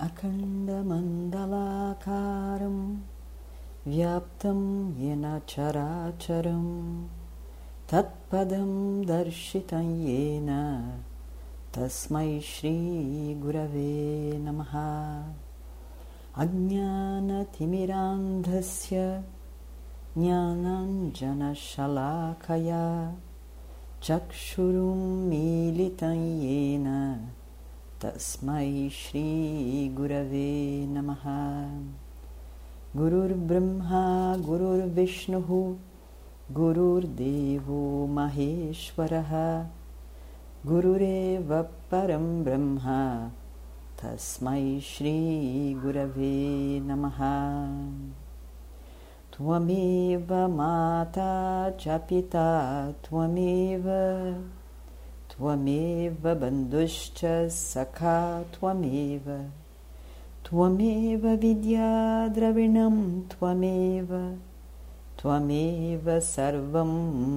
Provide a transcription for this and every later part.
अखण्डमण्डलाकारं व्याप्तं येन चराचरं तत्पदं दर्शितं येन तस्मै श्रीगुरवे नमः। अज्ञानतिमिरान्धस्य ज्ञानाञ्जनशलाकया चक्षुरुं मीलितं येन तस्मै श्रीगुरवे नमः। गुरुर्ब्रह्मा, गुरुर्विष्णुः, गुरुर्देवो महेश्वरः। गुरुरेव परं ब्रह्म, तस्मै श्रीगुरवे नमः। त्वमेव माता च पिता, त्वमेव त्वमेव बन्धुश्च सखा त्वमेव त्वमेव विद्याद्रविणं त्वमेव त्वमेव सर्वं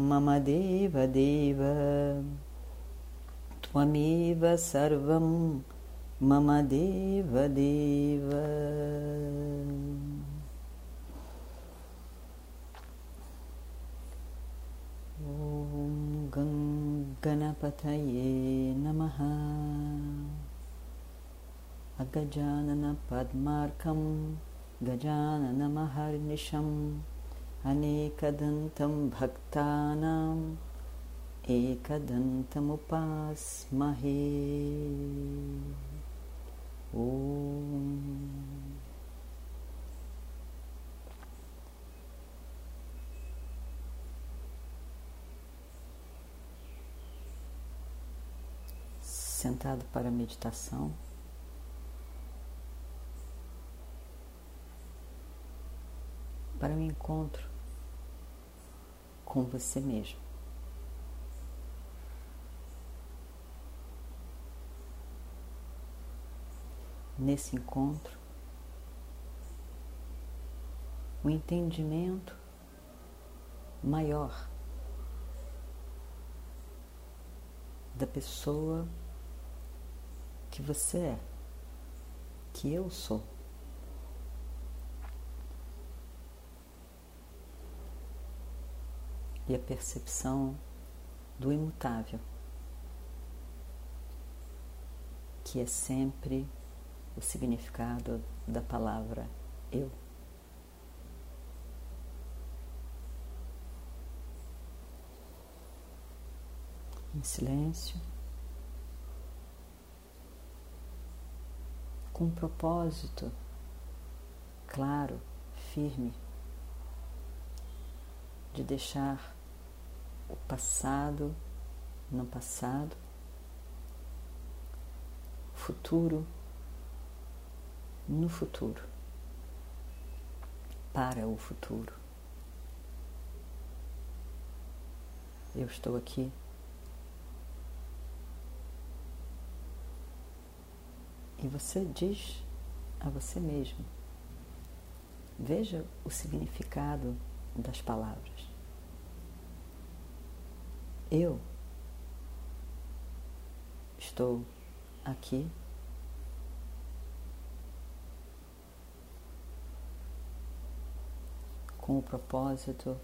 मम देवदेव त्वमेव सर्वं मम देवदेव ॐ गङ् गणपतये नमः। अगजाननपद्मार्कं गजाननमहर्निशम् अनेकदन्तं भक्तानाम् एकदन्तमुपास्महे। ॐ sentado para a meditação. Para o um encontro com você mesmo. Nesse encontro, o um entendimento maior da pessoa que você é, que eu sou. E a percepção do imutável, que é sempre o significado da palavra eu. Em silêncio. Com um propósito claro, firme, de deixar o passado no passado, o futuro no futuro, para o futuro. Eu estou aqui E você diz a você mesmo. Veja o significado das palavras. Eu estou aqui com o propósito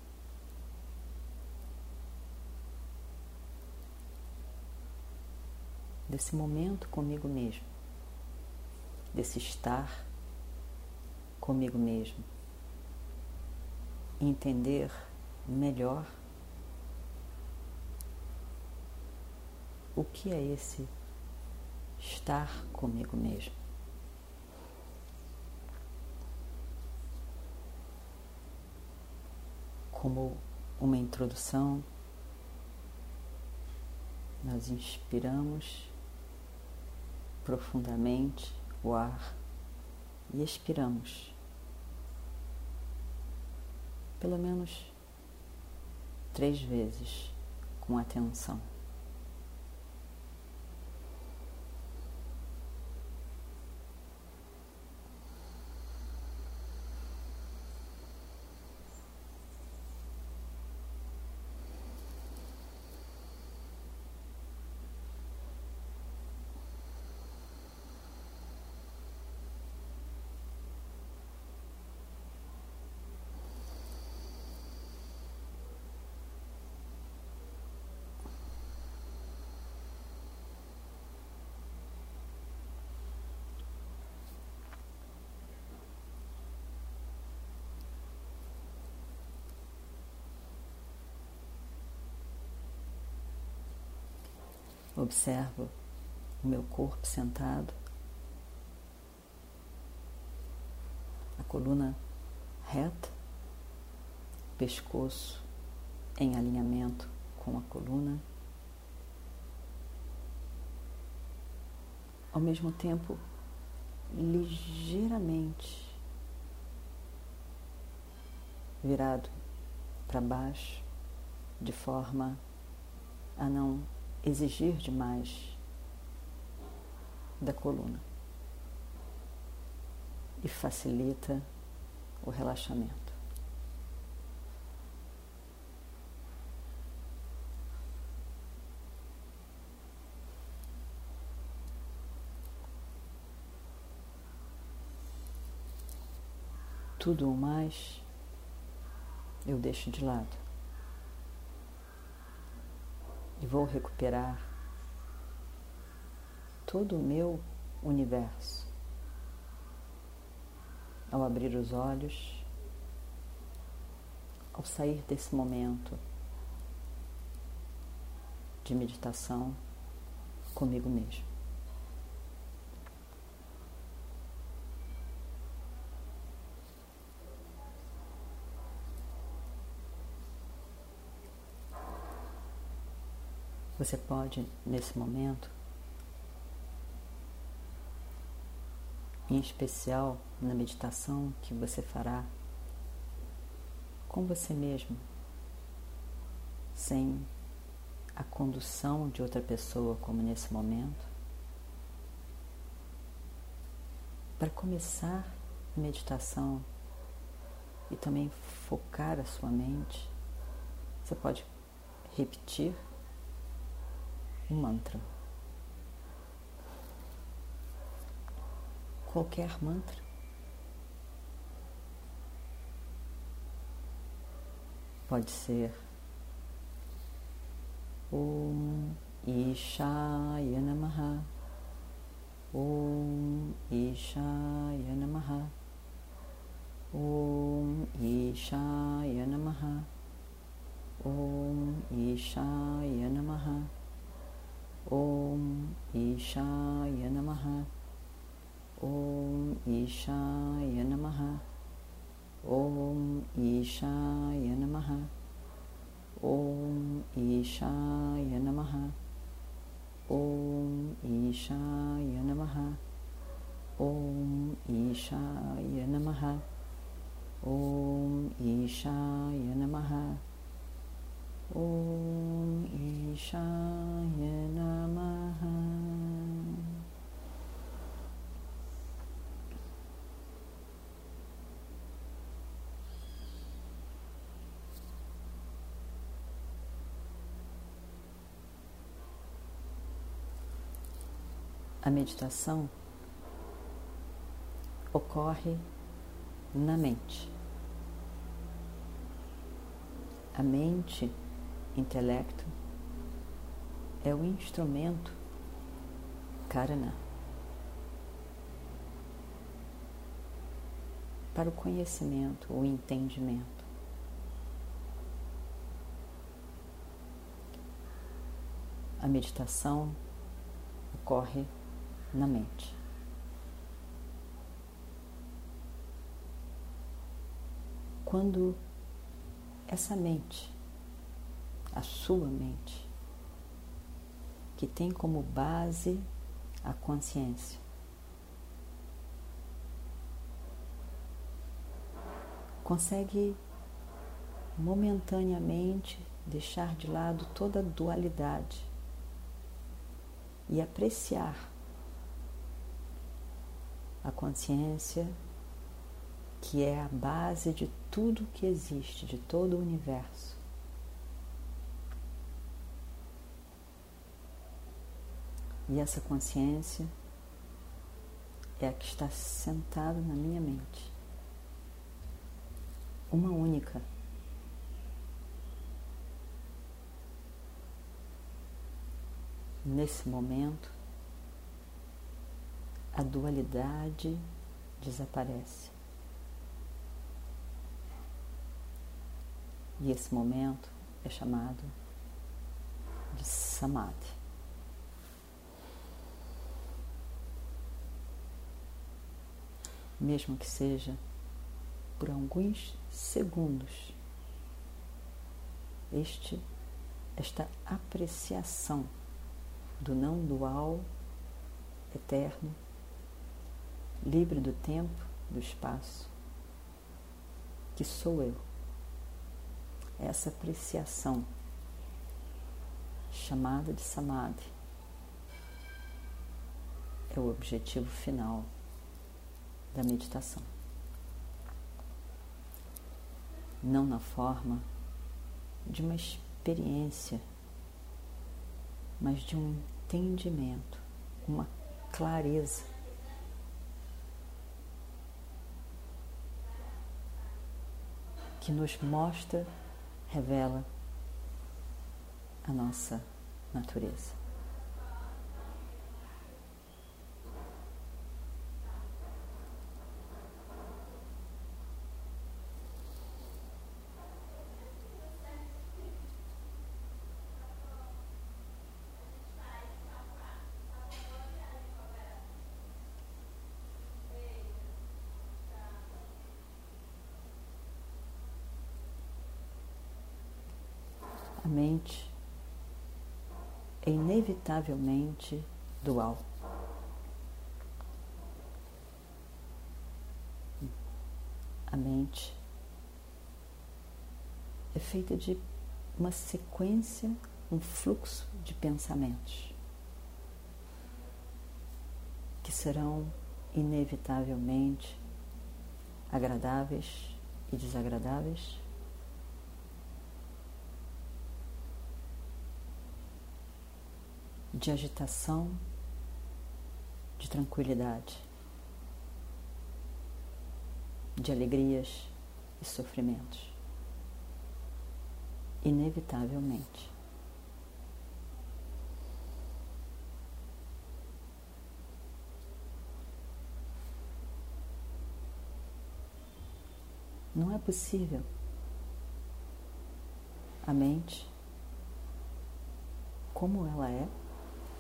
desse momento comigo mesmo desse estar comigo mesmo, entender melhor o que é esse estar comigo mesmo. Como uma introdução, nós inspiramos profundamente o ar e expiramos. Pelo menos três vezes com atenção. Observo o meu corpo sentado, a coluna reta, pescoço em alinhamento com a coluna. Ao mesmo tempo, ligeiramente virado para baixo, de forma a não exigir demais da coluna e facilita o relaxamento. Tudo o mais eu deixo de lado e vou recuperar todo o meu universo. Ao abrir os olhos, ao sair desse momento de meditação comigo mesmo. Você pode, nesse momento, em especial na meditação que você fará com você mesmo, sem a condução de outra pessoa, como nesse momento, para começar a meditação e também focar a sua mente, você pode repetir um mantra. Qualquer mantra. Pode ser Om Ishaya Namaha Om Ishaya Namaha Om Ishaya Namaha Om Ishaya Namaha ॐ ईशाय नमः। ॐ ईशाय नमः। ॐ ईशाय नमः। ॐ ईशाय नमः। ॐ ईशाय नमः। ॐ ईशाय नमः। ॐ ईशाय नमः। Om Ishaya Namaha. A meditação ocorre na mente. A mente intelecto é o instrumento karana para o conhecimento, o entendimento. A meditação ocorre na mente. Quando essa mente a sua mente, que tem como base a consciência. Consegue momentaneamente deixar de lado toda dualidade e apreciar a consciência que é a base de tudo que existe, de todo o universo. E essa consciência é a que está sentada na minha mente. Uma única. Nesse momento, a dualidade desaparece. E esse momento é chamado de Samadhi. Mesmo que seja por alguns segundos, este, esta apreciação do não dual, eterno, livre do tempo, do espaço, que sou eu. Essa apreciação, chamada de samadhi, é o objetivo final da meditação. Não na forma de uma experiência mas de um entendimento, uma clareza. Que nos mostra, revela a nossa natureza. A mente é inevitavelmente dual. A mente é feita de uma sequência, um fluxo de pensamentos que serão inevitavelmente agradáveis e desagradáveis de agitação, de tranquilidade, de alegrias e sofrimentos. Inevitavelmente. Não é possível a mente, como ela é,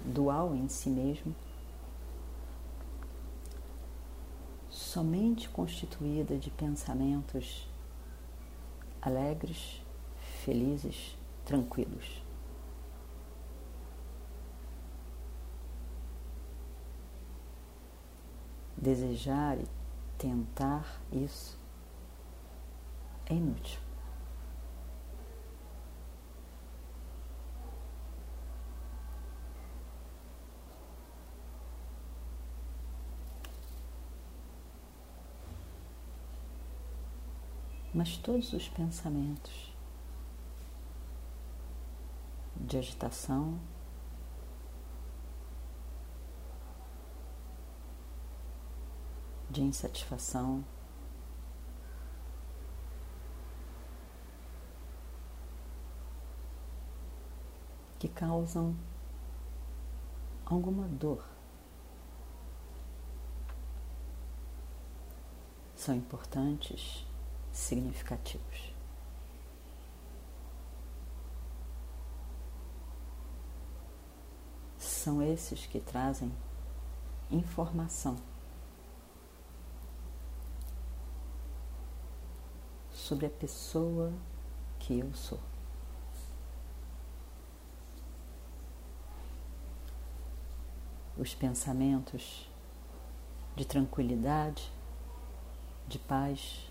dual em si mesmo, somente constituída de pensamentos alegres, felizes, tranquilos. Desejar e tentar isso é inútil. Mas todos os pensamentos de agitação, de insatisfação, que causam alguma dor. São importantes significativos. São esses que trazem informação sobre a pessoa que eu sou. os pensamentos de tranquilidade, de paz,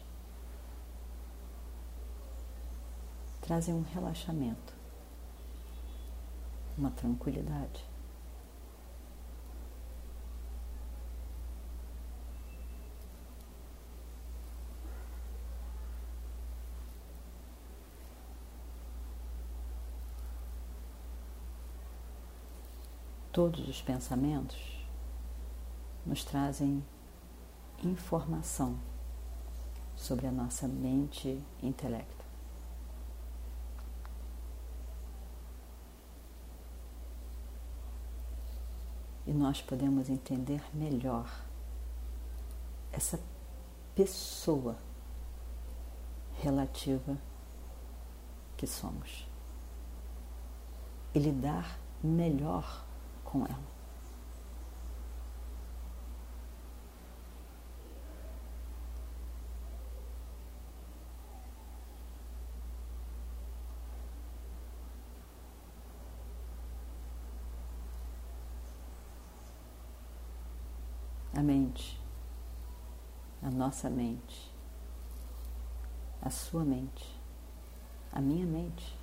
trazem um relaxamento, uma tranquilidade. Todos os pensamentos nos trazem informação sobre a nossa mente intelecto. E nós podemos entender melhor essa pessoa relativa que somos e lidar melhor com ela. A mente, a nossa mente, a sua mente, a minha mente.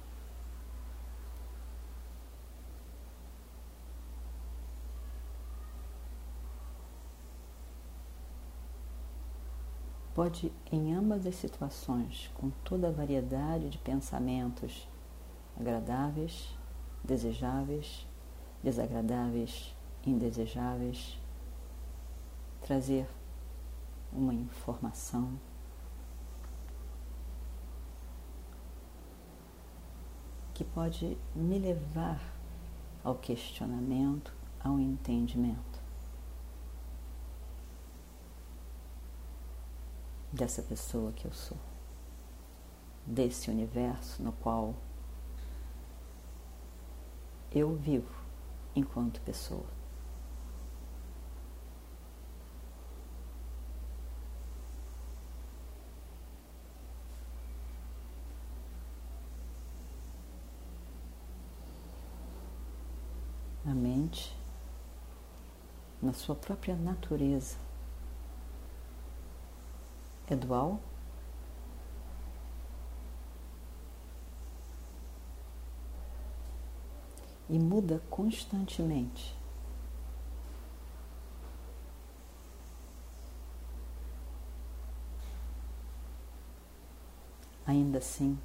Pode, em ambas as situações, com toda a variedade de pensamentos agradáveis, desejáveis, desagradáveis, indesejáveis, trazer uma informação que pode me levar ao questionamento, ao entendimento. dessa pessoa que eu sou, desse universo no qual eu vivo enquanto pessoa. A mente, na sua própria natureza, é dual? E muda constantemente. Ainda assim,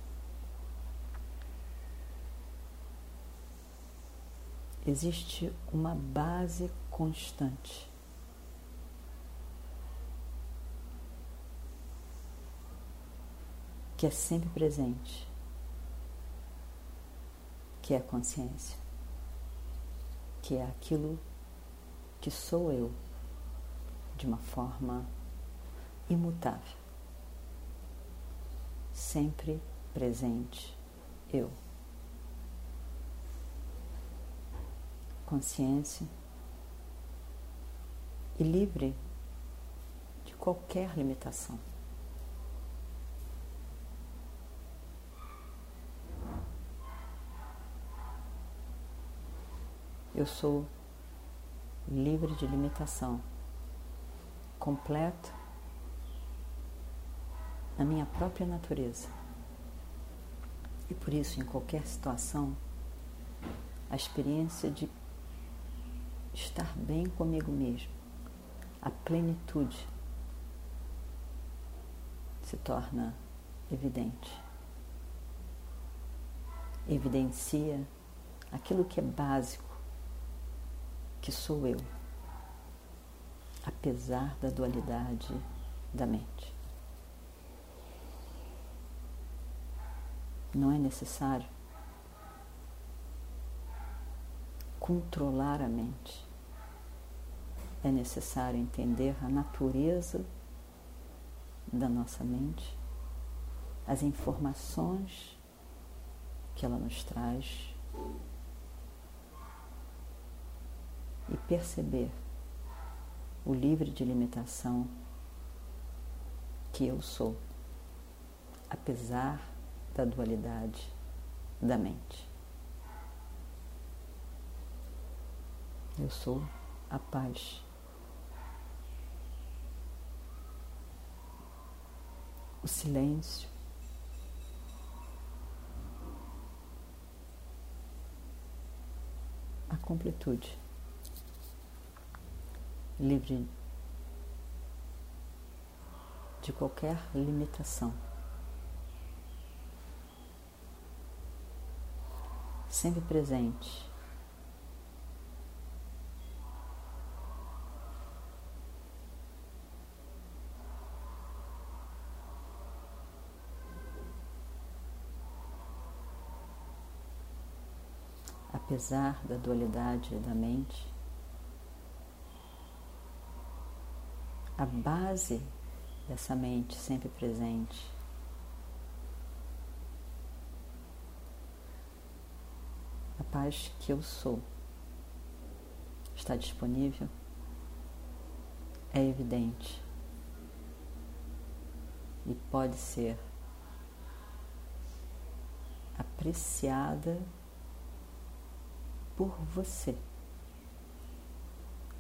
existe uma base constante. que é sempre presente, que é a consciência, que é aquilo que sou eu de uma forma imutável, sempre presente eu. Consciência e livre de qualquer limitação. Eu sou livre de limitação, completo na minha própria natureza. E por isso, em qualquer situação, a experiência de estar bem comigo mesmo, a plenitude, se torna evidente. Evidencia aquilo que é básico que sou eu, apesar da dualidade da mente. Não é necessário controlar a mente. É necessário entender a natureza da nossa mente, as informações que ela nos traz e perceber o livre de limitação que eu sou, apesar da dualidade da mente. Eu sou a paz. O silêncio. A completude. Livre de qualquer limitação. Sempre presente. Apesar da dualidade da mente, a base dessa mente sempre presente. A paz que eu sou está disponível, é evidente. E pode ser apreciada por você,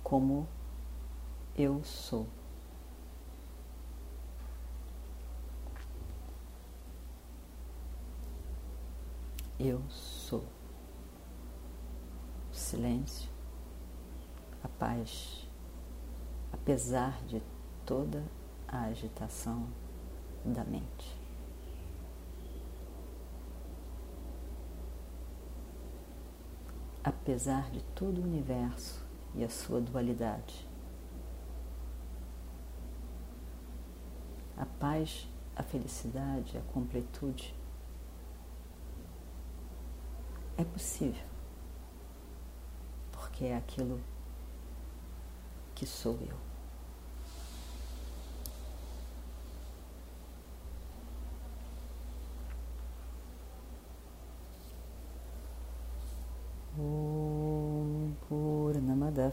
como eu sou. eu sou. O silêncio, a paz, apesar de toda a agitação da mente. Apesar de todo o universo e a sua dualidade. A paz, a felicidade, a completude é possível, porque é aquilo que sou eu.